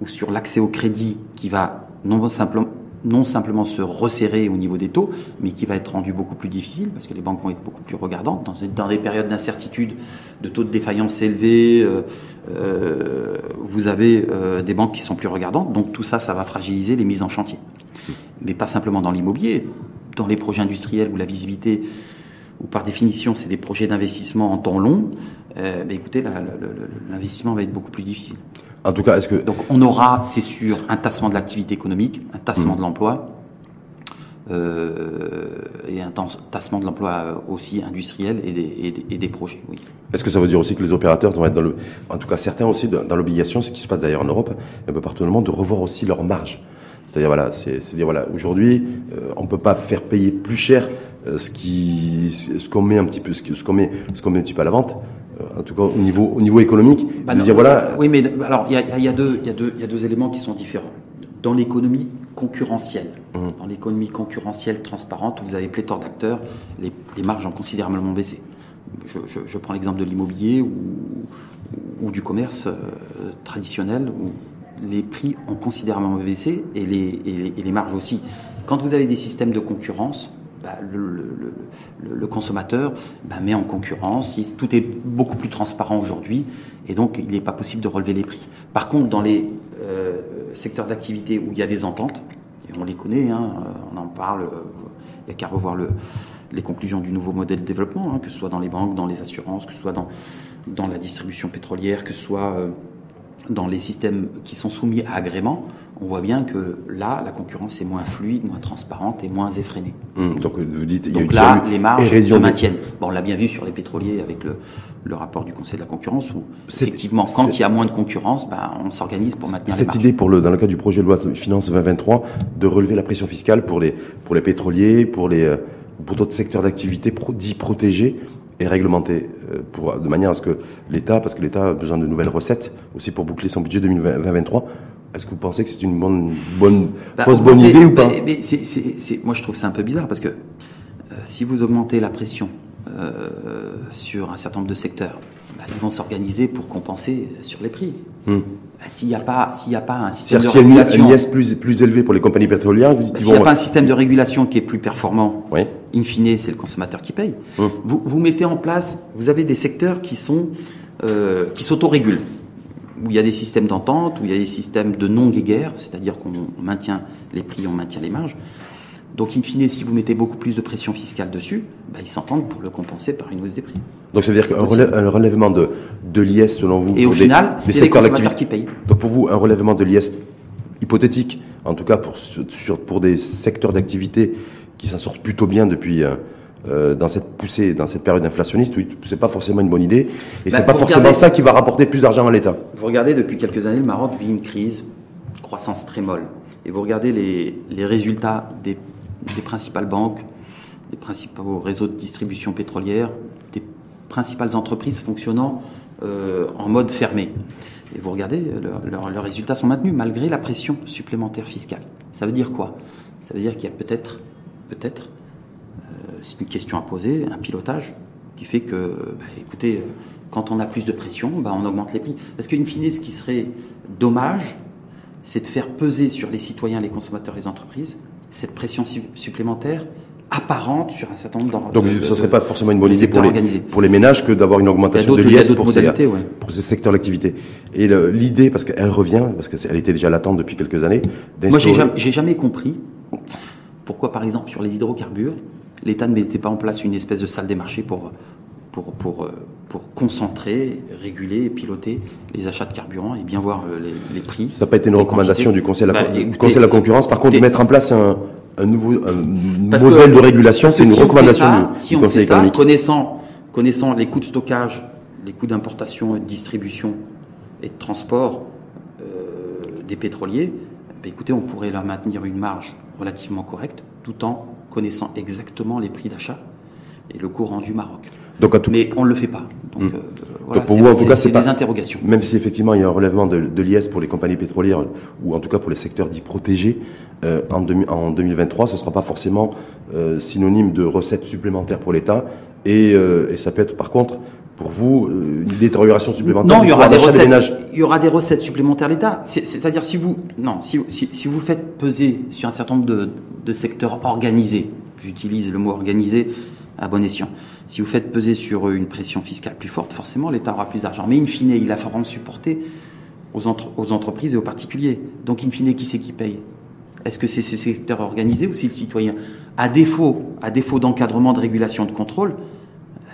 ou sur l'accès au crédit qui va non simplement, non simplement se resserrer au niveau des taux, mais qui va être rendu beaucoup plus difficile parce que les banques vont être beaucoup plus regardantes dans, dans des périodes d'incertitude, de taux de défaillance élevés. Euh, euh, vous avez des banques qui sont plus regardantes, donc tout ça, ça va fragiliser les mises en chantier. Mais pas simplement dans l'immobilier, dans les projets industriels où la visibilité, ou par définition, c'est des projets d'investissement en temps long, euh, ben écoutez, l'investissement va être beaucoup plus difficile. En tout cas, est-ce que donc on aura, c'est sûr, un tassement de l'activité économique, un tassement mmh. de l'emploi. Euh, et un tassement de l'emploi aussi industriel et des, et des, projets. Oui. Est-ce que ça veut dire aussi que les opérateurs vont être dans le, en tout cas certains aussi dans l'obligation, ce qui se passe d'ailleurs en Europe, un peu partout dans le monde, de revoir aussi leurs marges c'est-à-dire voilà, c'est dire voilà, aujourd'hui, euh, on peut pas faire payer plus cher euh, ce qui, ce qu'on met un petit peu, ce qu'on met, ce qu'on met un petit peu à la vente. Euh, en tout cas, au niveau, au niveau économique, bah dire voilà. Oui, mais alors il y a, y, a deux, y a deux, y a deux éléments qui sont différents. Dans l'économie concurrentielle, mmh. dans l'économie concurrentielle transparente, où vous avez pléthore d'acteurs, les, les, marges ont considérablement baissé. Je, je, je prends l'exemple de l'immobilier ou, ou, du commerce traditionnel, où les prix ont considérablement baissé et les, marges aussi. Quand vous avez des systèmes de concurrence, bah, le, consommateur bah, met en concurrence, tout est beaucoup plus transparent aujourd'hui et donc il n'est pas possible de relever les prix. Par contre, dans les euh, secteurs d'activité où il y a des ententes, et on les connaît, hein, on en parle, il n'y a qu'à revoir les conclusions du nouveau modèle de développement, hein, que ce soit dans les banques, dans les assurances, que ce soit dans, dans la distribution pétrolière, que ce soit... Euh, dans les systèmes qui sont soumis à agrément, on voit bien que là, la concurrence est moins fluide, moins transparente et moins effrénée. Hum, donc vous dites, il y donc là, les marges se maintiennent. Bon, on l'a bien vu sur les pétroliers avec le, le rapport du Conseil de la concurrence où effectivement, quand il y a moins de concurrence, ben, on s'organise pour maintenir Cette idée, pour le, dans le cas du projet de loi de finances 2023, de relever la pression fiscale pour les, pour les pétroliers, pour les, euh, pour d'autres secteurs d'activité dits protégés, et réglementé euh, pour, de manière à ce que l'État, parce que l'État a besoin de nouvelles recettes aussi pour boucler son budget 2023. Est-ce que vous pensez que c'est une bonne, bonne bah, fausse bonne idée ou pas? mais, Moi, je trouve ça un peu bizarre parce que euh, si vous augmentez la pression euh, sur un certain nombre de secteurs, bah, ils vont s'organiser pour compenser sur les prix. Hmm. Bah, s'il n'y a pas, s'il a pas un système de régulation, y a une plus plus élevé pour les compagnies pétrolières, s'il n'y a pas un système de régulation qui est plus performant, oui. in fine, c'est le consommateur qui paye. Hmm. Vous, vous mettez en place, vous avez des secteurs qui sont euh, qui s'autorégulent, où il y a des systèmes d'entente, où il y a des systèmes de non-guéguerre, c'est-à-dire qu'on maintient les prix, on maintient les marges. Donc, in fine, si vous mettez beaucoup plus de pression fiscale dessus, bah, ils s'entendent pour le compenser par une hausse des prix. Donc, ça veut dire qu'un relèvement de, de l'IS, selon vous, et au final, c'est les consommateurs qui payent. Donc, pour vous, un relèvement de l'IS hypothétique, en tout cas pour, sur, pour des secteurs d'activité qui s'en sortent plutôt bien depuis euh, euh, dans cette poussée, dans cette période inflationniste, oui, c'est pas forcément une bonne idée, et bah, c'est pas forcément ça qui va rapporter plus d'argent à l'État. Vous regardez depuis quelques années, le Maroc vit une crise, croissance très molle, et vous regardez les, les résultats des des principales banques, des principaux réseaux de distribution pétrolière, des principales entreprises fonctionnant euh, en mode fermé. Et vous regardez, leurs résultats sont maintenus malgré la pression supplémentaire fiscale. Ça veut dire quoi? Ça veut dire qu'il y a peut-être, peut-être, euh, c'est une question à poser, un pilotage qui fait que, bah, écoutez, quand on a plus de pression, bah, on augmente les prix. Parce qu'une fine, ce qui serait dommage, c'est de faire peser sur les citoyens, les consommateurs les entreprises cette pression supplémentaire apparente sur un certain nombre d'entre Donc ce ne serait pas forcément une bonne idée pour les, pour les, ménages que d'avoir une augmentation de l'IS pour, ces, pour ces secteurs d'activité. Et l'idée, parce qu'elle revient, parce qu'elle était déjà latente depuis quelques années. Moi, j'ai jamais, jamais compris pourquoi, par exemple, sur les hydrocarbures, l'État ne mettait pas en place une espèce de salle des marchés pour, pour, pour, euh, pour concentrer, réguler et piloter les achats de carburant et bien voir euh, les, prix. Ça n'a pas été une recommandation du Conseil, de la, bah, Conseil de la concurrence, par contre, de mettre en place un, un nouveau modèle de régulation, c'est une recommandation du, si on Conseil fait économique. Ça, connaissant, connaissant les coûts de stockage, les coûts d'importation et de distribution et de transport euh, des pétroliers, bah, écoutez, on pourrait leur maintenir une marge relativement correcte tout en connaissant exactement les prix d'achat et le coût rendu Maroc. Donc, tout... Mais on ne le fait pas. Donc, hmm. euh, voilà, pour vous, en tout cas, c'est des interrogations. Même si effectivement il y a un relèvement de, de l'IS pour les compagnies pétrolières, ou en tout cas pour les secteurs dits protégés, euh, en, en, 2023, ce ne sera pas forcément euh, synonyme de recettes supplémentaires pour l'État. Et, euh, et, ça peut être par contre pour vous une détérioration supplémentaire Non, il y aura des recettes. Il y aura des recettes supplémentaires l'État. C'est-à-dire si vous non, si, si, si, vous faites peser sur un certain nombre de, de secteurs organisés, j'utilise le mot organisé à bon escient. Si vous faites peser sur eux une pression fiscale plus forte, forcément l'État aura plus d'argent. Mais in fine, il a falloir supporter aux, aux, entreprises et aux particuliers. Donc in fine, qui c'est qui paye? Est-ce que c'est ces secteurs organisés ou c'est le citoyen À défaut, à défaut d'encadrement, de régulation, de contrôle,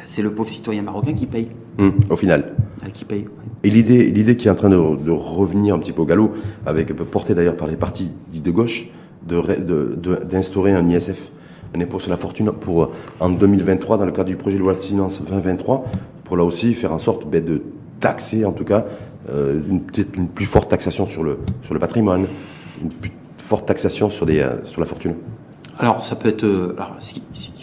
c'est le pauvre citoyen marocain qui paye. Hum, au final. qui paye. Et l'idée, l'idée qui est en train de, revenir un petit peu au galop, avec portée d'ailleurs par les partis dits de gauche, d'instaurer de, un ISF un impôt sur la fortune pour euh, en 2023 dans le cadre du projet de loi de finances 2023 pour là aussi faire en sorte ben, de taxer en tout cas euh, une, une plus forte taxation sur le, sur le patrimoine, une plus forte taxation sur, des, euh, sur la fortune. Alors ça peut être, alors,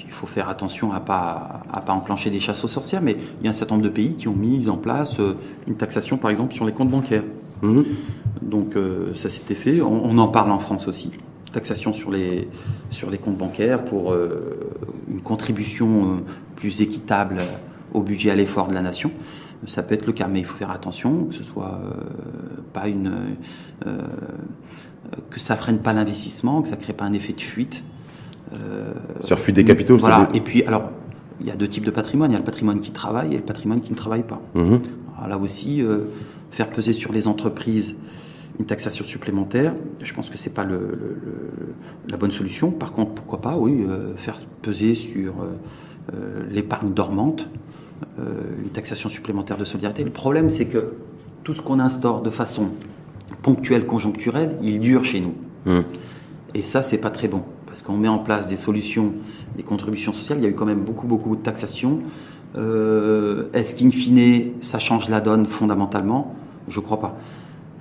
il faut faire attention à pas à pas enclencher des chasses aux sorcières, mais il y a un certain nombre de pays qui ont mis en place une taxation par exemple sur les comptes bancaires. Mmh. Donc ça s'était fait, on en parle en France aussi taxation sur les, sur les comptes bancaires pour euh, une contribution euh, plus équitable au budget à l'effort de la nation. Ça peut être le cas, mais il faut faire attention que ce soit euh, pas une que ça freine pas l'investissement, que ça crée pas un effet de fuite. sur fuite des capitaux. Voilà. Et puis alors il y a deux types de patrimoine. Il y a le patrimoine qui travaille et le patrimoine qui ne travaille pas. Mmh. là aussi, faire peser sur les entreprises une taxation supplémentaire, je pense que c'est pas le, la bonne solution. Par contre, pourquoi pas, oui, euh, faire peser sur euh, euh, l'épargne dormante une taxation supplémentaire de solidarité. Le problème, c'est que tout ce qu'on instaure de façon ponctuelle, conjoncturelle, il dure chez nous. Mmh. Et ça, c'est pas très bon. Parce qu'on met en place des solutions, des contributions sociales, il y a eu quand même beaucoup, beaucoup de taxations. Est-ce qu'in fine, ça change la donne fondamentalement? Je crois pas.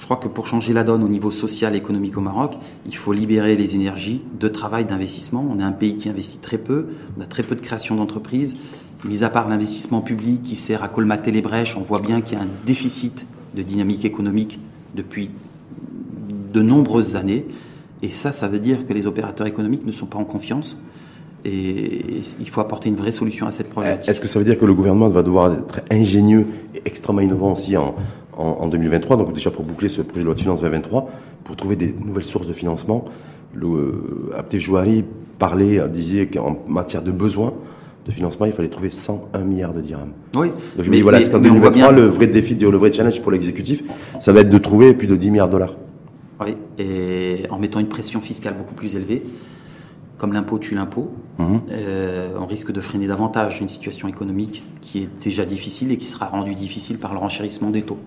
Je crois que pour changer la donne au niveau social et économique au Maroc, il faut libérer les énergies de travail, d'investissement. On est un pays qui investit très peu, on a très peu de création d'entreprises. Mis à part l'investissement public qui sert à colmater les brèches, on voit bien qu'il y a un déficit de dynamique économique depuis de nombreuses années. Et ça, ça veut dire que les opérateurs économiques ne sont pas en confiance. Et il faut apporter une vraie solution à cette problématique. Est-ce que ça veut dire que le gouvernement va devoir être ingénieux et extrêmement innovant aussi en, en, 2023, donc déjà pour boucler ce projet de loi de finances 2023, pour trouver des nouvelles sources de financement. Le, euh, Abdel Jouari parlait, disait qu'en matière de besoins de financement, il fallait trouver 101 milliards de dirhams. Oui. Donc je me dis, voilà, qu'en 2023, le vrai défi, le vrai challenge pour l'exécutif, ça va être de trouver plus de 10 milliards de dollars. Oui, et en mettant une pression fiscale beaucoup plus élevée, comme l'impôt tue l'impôt, mhm. euh, on risque de freiner davantage une situation économique qui est déjà difficile et qui sera rendue difficile par le renchérissement des taux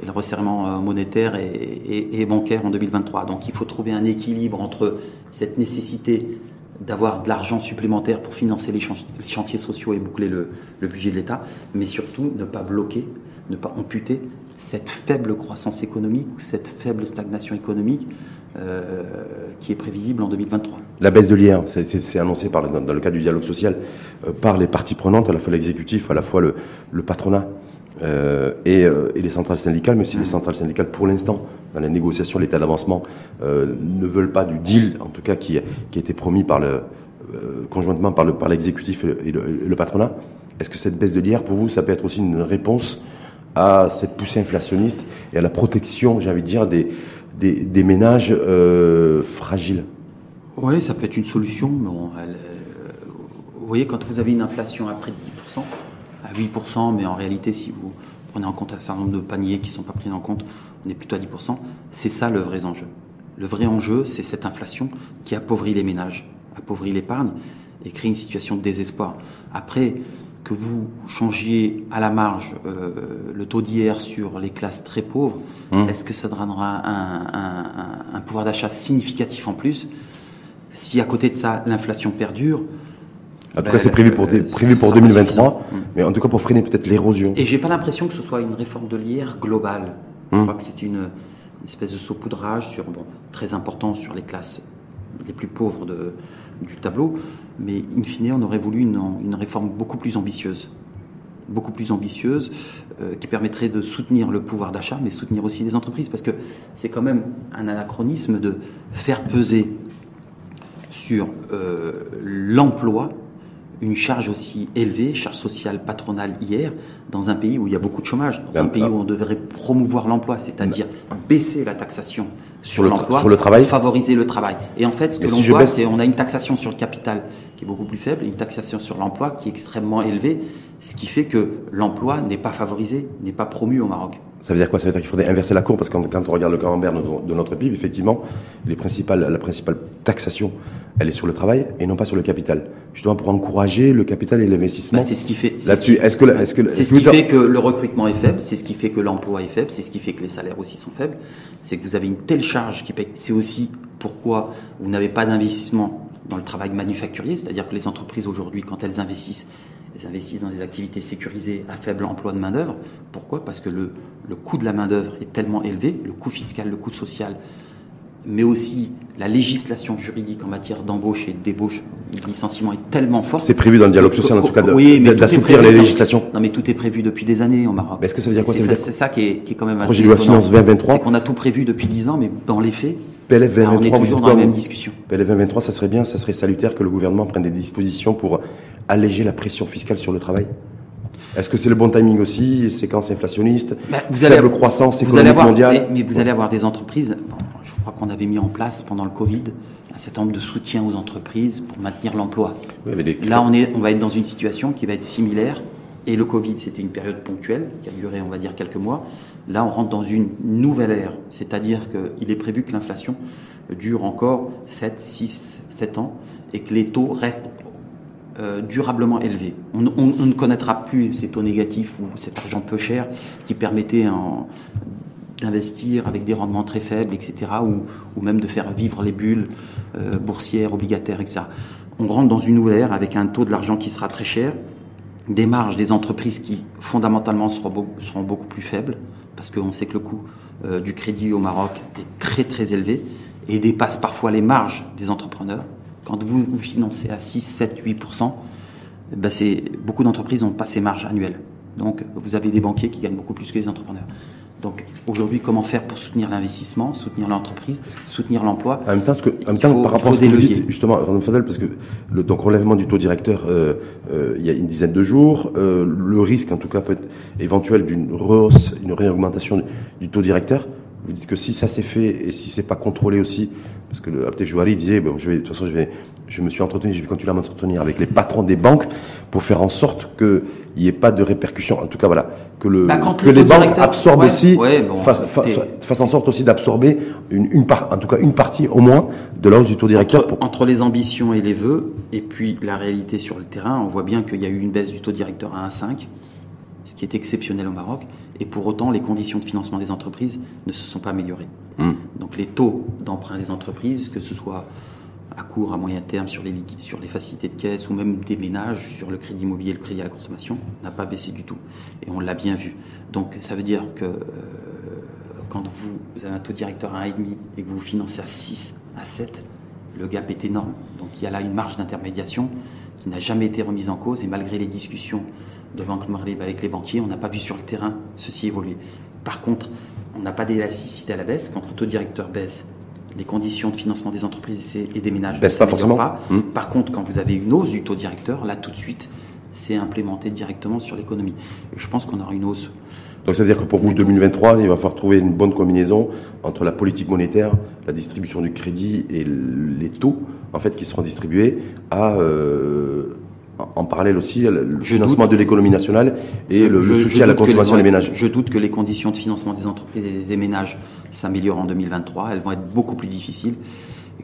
et le resserrement euh, monétaire et, bancaire en 2023. Donc il faut trouver un équilibre entre cette nécessité d'avoir de l'argent supplémentaire pour financer les, chantiers sociaux et boucler le, le budget de l'État, mais surtout ne pas bloquer, ne pas amputer cette faible croissance économique ou cette faible stagnation économique euh, qui est prévisible en 2023. La baisse de l'IR, c'est annoncé dans, le cadre du dialogue social euh, par les parties prenantes, à la fois l'exécutif, à la fois le, le patronat euh, et, les centrales syndicales, même si les centrales syndicales, pour l'instant, dans les négociations, l'état d'avancement, ne veulent pas du deal, en tout cas, qui, a été promis par le, conjointement par l'exécutif par et, et, le, patronat. Est-ce que cette baisse de l'IR, pour vous, ça peut être aussi une réponse à cette poussée inflationniste et à la protection, j'ai envie de dire, des, des, ménages euh, fragiles Oui, ça peut être une solution. Mais euh, vous voyez, quand vous avez une inflation à près de 10%, à 8%, mais en réalité, si vous prenez en compte un certain nombre de paniers qui ne sont pas pris en compte, on est plutôt à 10%, c'est ça le vrai enjeu. Le vrai enjeu, c'est cette inflation qui appauvrit les ménages, appauvrit l'épargne et crée une situation de désespoir. Après, que vous changiez à la marge euh, le taux d'IR sur les classes très pauvres, mmh. est-ce que ça donnera un, pouvoir d'achat significatif en plus Si à côté de ça, l'inflation perdure, en tout cas, c'est prévu pour, euh, prévu pour 2023, mmh. mais en tout cas pour freiner peut-être l'érosion. Et j'ai pas l'impression que ce soit une réforme de l'IR globale. Je mmh. crois que c'est une, espèce de saupoudrage sur, bon, très important sur les classes les plus pauvres de, du tableau, mais in fine, on aurait voulu une, une réforme beaucoup plus ambitieuse. Beaucoup plus ambitieuse euh, qui permettrait de soutenir le pouvoir d'achat, mais soutenir aussi les entreprises, parce que c'est quand même un anachronisme de faire peser sur euh, l'emploi une charge aussi élevée, charge sociale patronale hier, dans un pays où il y a beaucoup de chômage, dans un pays où on devrait promouvoir l'emploi, c'est-à-dire baisser la taxation sur, l'emploi, sur le travail, favoriser le travail. Et en fait, ce que l'on voit, c'est on a une taxation sur le capital qui est beaucoup plus faible, et une taxation sur l'emploi qui est extrêmement élevée, ce qui fait que l'emploi n'est pas favorisé, n'est pas promu au Maroc. Ça veut dire quoi? Ça veut dire qu'il faudrait inverser la courbe parce que quand, on regarde le camembert de notre PIB, effectivement, les principales, la principale taxation, elle est sur le travail et non pas sur le capital. Justement pour encourager le capital et l'investissement. Bah, c'est ce qui fait. Là-dessus, est-ce que, est-ce que, c'est ce qui fait que le recrutement est faible, c'est ce qui fait que l'emploi est faible, c'est ce qui fait que les salaires aussi sont faibles. C'est que vous avez une telle charge qui paye. C'est aussi pourquoi vous n'avez pas d'investissement dans le travail manufacturier, c'est-à-dire que les entreprises aujourd'hui, quand elles investissent, elles investissent dans des activités sécurisées à faible emploi de main-d'œuvre. Pourquoi? Parce que le, le coût de la main-d'œuvre est tellement élevé, le coût fiscal, le coût social, mais aussi la législation juridique en matière d'embauche et de débauche, de licenciement est tellement forte. C'est prévu dans le dialogue social, en tout cas, d'assouplir les législations. Non, mais tout est prévu depuis des années au Maroc. Est-ce que ça veut dire quoi C'est ça qui est, qui est, quand même assez. Projet de loi finance 2023. C'est qu'on a tout prévu depuis 10 ans, mais dans les faits, PLF 2023, on est toujours dans la même discussion. PLF 2023, ça serait bien, ça serait salutaire que le gouvernement prenne des dispositions pour alléger la pression fiscale sur le travail est-ce que c'est le bon timing aussi Séquence inflationniste, bah, vous faible allez, croissance économique vous mondiale mais, vous allez avoir des entreprises, je crois qu'on avait mis en place pendant le Covid un certain nombre de soutiens aux entreprises pour maintenir l'emploi. Là, on, est, on va être dans une situation qui va être similaire. Et le Covid, c'était une période ponctuelle qui a duré, on va dire, quelques mois. Là, on rentre dans une nouvelle ère, c'est-à-dire qu'il est prévu que l'inflation dure encore 7, 6, 7 ans et que les taux restent euh, durablement élevé. On, ne connaîtra plus ces taux négatifs ou cet argent peu cher qui permettait d'investir avec des rendements très faibles, etc., ou, même de faire vivre les bulles euh, boursières, obligataires, etc. On rentre dans une nouvelle ère avec un taux de l'argent qui sera très cher, des marges des entreprises qui fondamentalement seront beaucoup plus faibles, parce qu'on sait que le coût euh, du crédit au Maroc est très très élevé et dépasse parfois les marges des entrepreneurs. Quand vous, vous financez à 6, 7, 8%, ben c'est, beaucoup d'entreprises n'ont pas ces marges annuelles. Donc, vous avez des banquiers qui gagnent beaucoup plus que les entrepreneurs. Donc, aujourd'hui, comment faire pour soutenir l'investissement, soutenir l'entreprise, soutenir l'emploi En même temps, que, en même temps par rapport à ce que vous dites, justement, Fadel, parce que le donc, relèvement du taux directeur, euh, euh, il y a une dizaine de jours, euh, le risque, en tout cas, peut être éventuel d'une rehausse, une réaugmentation du taux directeur. Vous dites que si ça s'est fait et si c'est pas contrôlé aussi, parce que le Jouari disait, bon, je vais, de toute façon, je vais, je me suis entretenu, je vais continuer à m'entretenir avec les patrons des banques pour faire en sorte qu'il n'y ait pas de répercussions. En tout cas, voilà, que le, bah, que les banques absorbent aussi, fassent, en sorte aussi d'absorber une, une part, en tout cas une partie au moins de la hausse du taux directeur. Entre, entre les ambitions et les vœux, et puis la réalité sur le terrain, on voit bien qu'il y a eu une baisse du taux directeur à 1,5 ce qui est exceptionnel au Maroc, et pour autant les conditions de financement des entreprises ne se sont pas améliorées. Hmm. Donc les taux d'emprunt des entreprises, que ce soit à court, à moyen terme sur les, sur les facilités de caisse ou même des ménages sur le crédit immobilier, le crédit à la consommation, n'a pas baissé du tout. Et on l'a bien vu. Donc ça veut dire que euh, quand vous, vous, avez un taux directeur à 1,5 et que vous financez à 6, à 7, le gap est énorme. Donc il y a là une marge d'intermédiation qui n'a jamais été remise en cause et malgré les discussions de Banque Maghreb avec les banquiers, on n'a pas vu sur le terrain ceci évoluer. Par contre, on n'a pas d'élasticité à la baisse. Quand le taux directeur baisse, les conditions de financement des entreprises et des ménages baissent pas forcément. Pas. Hmm. Par contre, quand vous avez une hausse du taux directeur, là tout de suite, c'est implémenté directement sur l'économie. Je pense qu'on aura une hausse. Donc c'est-à-dire que pour vous, 2023, il va falloir trouver une bonne combinaison entre la politique monétaire, la distribution du crédit et les taux en fait qui seront distribués à euh, en parallèle aussi le financement de l'économie nationale et le, soutien à la consommation des ménages. Je doute que les conditions de financement des entreprises et des ménages s'améliorent en 2023. Elles vont être beaucoup plus difficiles.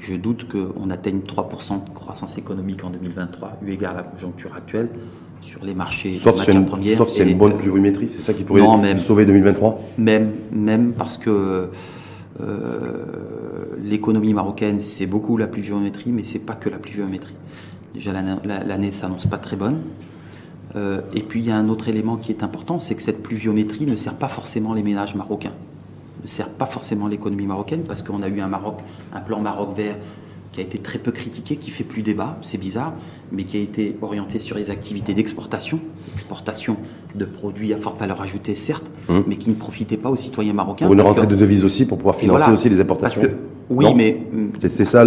Je doute qu'on atteigne 3% de croissance économique en 2023, eu égard à la conjoncture actuelle sur les marchés sauf matières premières. Sauf s'il y a une bonne pluviométrie, c'est ça qui pourrait sauver 2023 Même, même parce que euh, l'économie marocaine, c'est beaucoup la pluviométrie, mais c'est pas que la pluviométrie. Déjà, l'année s'annonce pas très bonne. Euh, et puis, il y a un autre élément qui est important, c'est que cette pluviométrie ne sert pas forcément les ménages marocains, ne sert pas forcément l'économie marocaine, parce qu'on a eu un Maroc, un plan Maroc vert qui a été très peu critiqué, qui fait plus débat, c'est bizarre, mais qui a été orienté sur les activités d'exportation, exportation de produits à forte valeur ajoutée, certes, hum. mais qui ne profitaient pas aux citoyens marocains. Pour une rentrée de devises aussi, pour pouvoir financer aussi les importations. oui, mais c'est ça,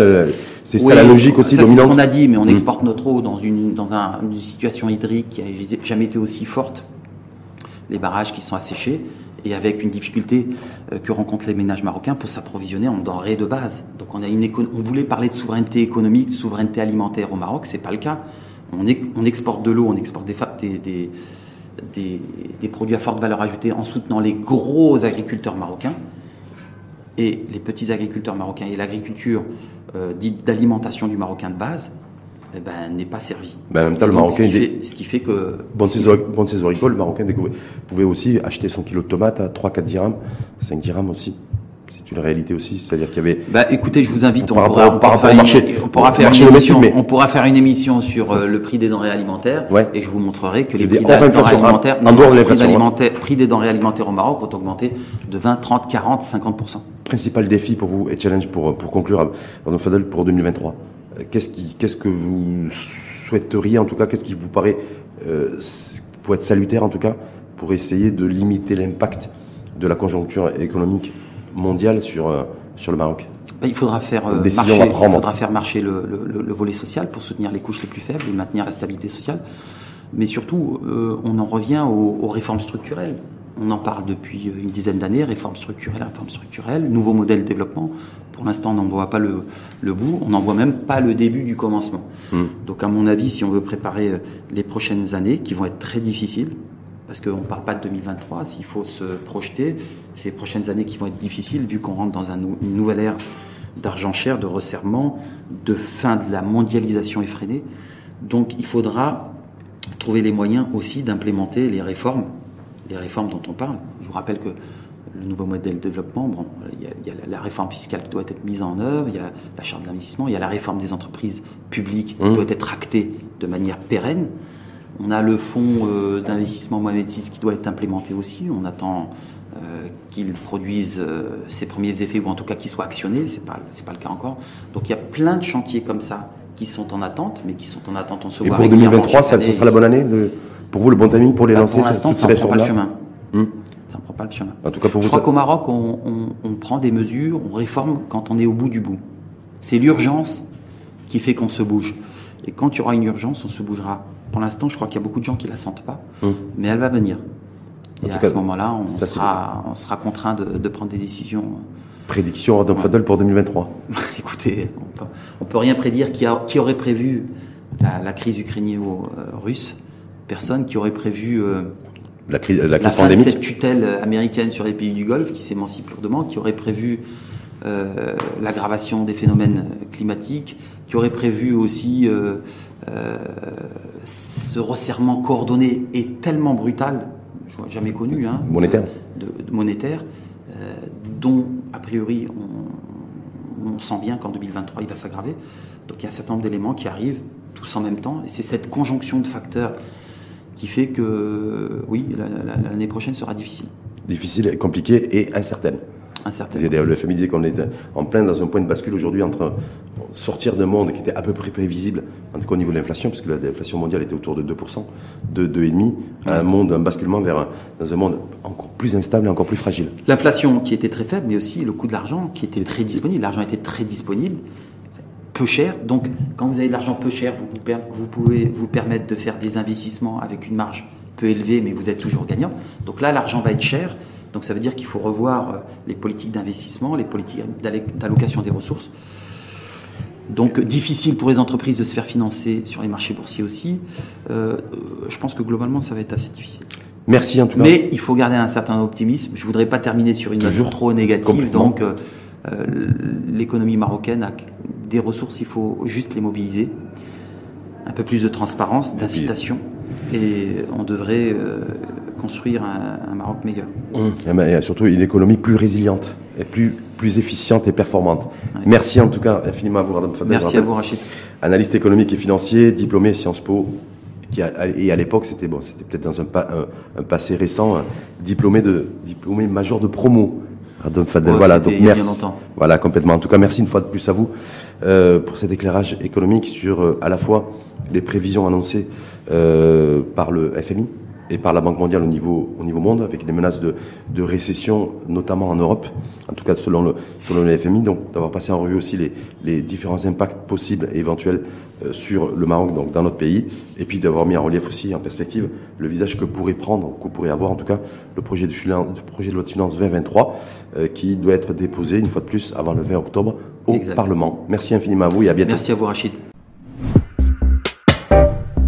c'est ça la logique aussi dominante. C'est ce qu'on a dit, mais on hum. exporte notre eau dans une dans une situation hydrique qui n'a jamais été aussi forte. Les barrages qui sont asséchés et avec une difficulté euh, que rencontrent les ménages marocains pour s'approvisionner en denrées de base. Donc on, a une on voulait parler de souveraineté économique, de souveraineté alimentaire au Maroc, c'est pas le cas. On, exporte de l'eau, on exporte des, des, des, des, produits à forte valeur ajoutée en soutenant les gros agriculteurs marocains et les petits agriculteurs marocains et l'agriculture euh, dite d'alimentation du marocain de base eh ben, n'est pas servi. Ben, en même temps, le Marocain. Ce qui, fait, que. Bon saison agricole, le Marocain pouvait aussi acheter son kilo de tomates à 3-4 dirhams, 5 dirhams aussi. C'est une réalité aussi, c'est-à-dire qu'il y avait. Bah, écoutez, je vous invite, on, pourra, on pourra, faire, une, on pourra faire une émission, on pourra faire une émission sur euh, le prix des denrées alimentaires, ouais. et je vous montrerai que les prix des denrées alimentaires, non, non, les prix, alimentaires, prix des denrées alimentaires au Maroc ont augmenté de 20, 30, 40, 50 Principal défi pour vous et challenge pour pour conclure, pardon, Fadel, pour 2023 Qu'est-ce, qui, qu'est-ce que vous souhaiteriez, en tout cas, qu'est-ce qui vous paraît, euh, pour être salutaire en tout cas, pour essayer de limiter l'impact de la conjoncture économique mondiale sur, euh, sur le Maroc? Ben, il faudra faire, euh, marcher, il faudra faire marcher le, le, volet social pour soutenir les couches les plus faibles et maintenir la stabilité sociale. Mais surtout, on en revient aux, aux, réformes structurelles. On en parle depuis une dizaine d'années, réformes structurelles, réformes structurelles, nouveaux modèles de développement. Pour l'instant, on n'en voit pas le, bout, on n'en voit même pas le début du commencement. Hmm. Donc, à mon avis, si on veut préparer euh, les prochaines années, qui vont être très difficiles, parce qu'on ne parle pas de 2023, s'il faut se projeter, ces prochaines années qui vont être difficiles, vu qu'on rentre dans une nouvelle ère d'argent cher, de resserrement, de fin de la mondialisation effrénée. Donc, il faudra trouver les moyens aussi d'implémenter les réformes, les réformes dont on parle. Je vous rappelle que le nouveau modèle de développement, bon, il y, a, la réforme fiscale qui doit être mise en œuvre, il y a la charte d'investissement, il y a la réforme des entreprises publiques qui mmh. doit être actée de manière pérenne. On a le fonds euh, d'investissement Mohamed VI qui doit être implémenté aussi. On attend euh, qu'il produise euh, ses premiers effets ou en tout cas qu'il soit actionné. C'est pas c'est pas le cas encore. Donc il y a plein de chantiers comme ça qui sont en attente, mais qui sont en attente. On se Et pour 2023, ça, ce sera la bonne année de, pour vous le bon timing pour les bah, lancer. Pour l'instant, ça ne prend pas le chemin. Mmh ça pas le chemin. En tout cas, pour Je crois qu'au Maroc, on, prend des mesures, on réforme quand on est au bout du bout. C'est l'urgence qui fait qu'on se bouge. Et quand il y aura une urgence, on se bougera. Pour l'instant, je crois qu'il y a beaucoup de gens qui la sentent pas, hum. mais elle va venir. Et à ce moment-là, on, sera, on sera contraint de, prendre des décisions. Prédiction Adam Fadel pour 2023 Écoutez, on peut, peut rien prédire. Qui, a, qui aurait prévu la, crise ukrainienne-russe Personne qui aurait prévu euh, la crise, la crise fin De cette tutelle américaine sur les pays du Golfe qui s'émancipe lourdement, qui aurait prévu euh, l'aggravation des phénomènes climatiques, qui aurait prévu aussi euh, euh, ce resserrement coordonné et tellement brutal, je vois jamais connu, hein, monétaire, de, monétaire, dont a priori on, on sent bien qu'en 2023 il va s'aggraver. Donc il y a un certain nombre d'éléments qui arrivent tous en même temps, et c'est cette conjonction de facteurs qui fait que oui, l'année prochaine sera difficile. Difficile, compliquée et incertaine. Incertaine. Le FMI disait qu'on est en plein dans un point de bascule aujourd'hui entre sortir d'un monde qui était à peu près prévisible, en tout cas au niveau de l'inflation, puisque l'inflation mondiale était autour de 2%, de 2,5%, à un monde, un basculement vers dans un monde encore plus instable et encore plus fragile. L'inflation qui était très faible, mais aussi le coût de l'argent qui était très disponible. L'argent était très disponible peu cher. Donc, quand vous avez de l'argent peu cher, vous, vous pouvez vous permettre de faire des investissements avec une marge peu élevée, mais vous êtes toujours gagnant. Donc là, l'argent va être cher. Donc ça veut dire qu'il faut revoir euh, les politiques d'investissement, les politiques d'allocation des ressources. Donc difficile pour les entreprises de se faire financer sur les marchés boursiers aussi. Euh, je pense que globalement, ça va être assez difficile. Merci en tout cas. Mais il faut garder un certain optimisme. Je voudrais pas terminer sur une note trop négative. Donc euh, l'économie marocaine a des ressources, il faut juste les mobiliser. Un peu plus de transparence, d'incitation, et on devrait euh, construire un, Maroc meilleur. Mmh. Et ben, surtout une économie plus résiliente et plus, plus efficiente et performante. Merci en tout cas infiniment à vous, Radam Fadel. Merci à vous, Rachid. Analyste économique et financier, diplômé Sciences Po. Qui et à l'époque, c'était bon, c'était peut-être dans un, un, passé récent, diplômé de diplômé major de promo. Radam Fadel, voilà, donc merci. Voilà, complètement. En tout cas, merci une fois de plus à vous. Euh, pour cet éclairage économique sur euh, à la fois les prévisions annoncées euh, par le FMI et par la Banque mondiale au niveau, au monde, avec des menaces de, récession, notamment en Europe, en tout cas selon le, selon le FMI, donc d'avoir passé en revue aussi les différents impacts possibles et éventuels sur le Maroc, donc dans notre pays, et puis d'avoir mis en relief aussi, en perspective, le visage que pourrait prendre, que pourrait avoir en tout cas le projet de, projet de loi de finances 2023, qui doit être déposé une fois de plus avant le 20 octobre au Parlement. Merci infiniment à vous et à bientôt. Merci à vous Rachid.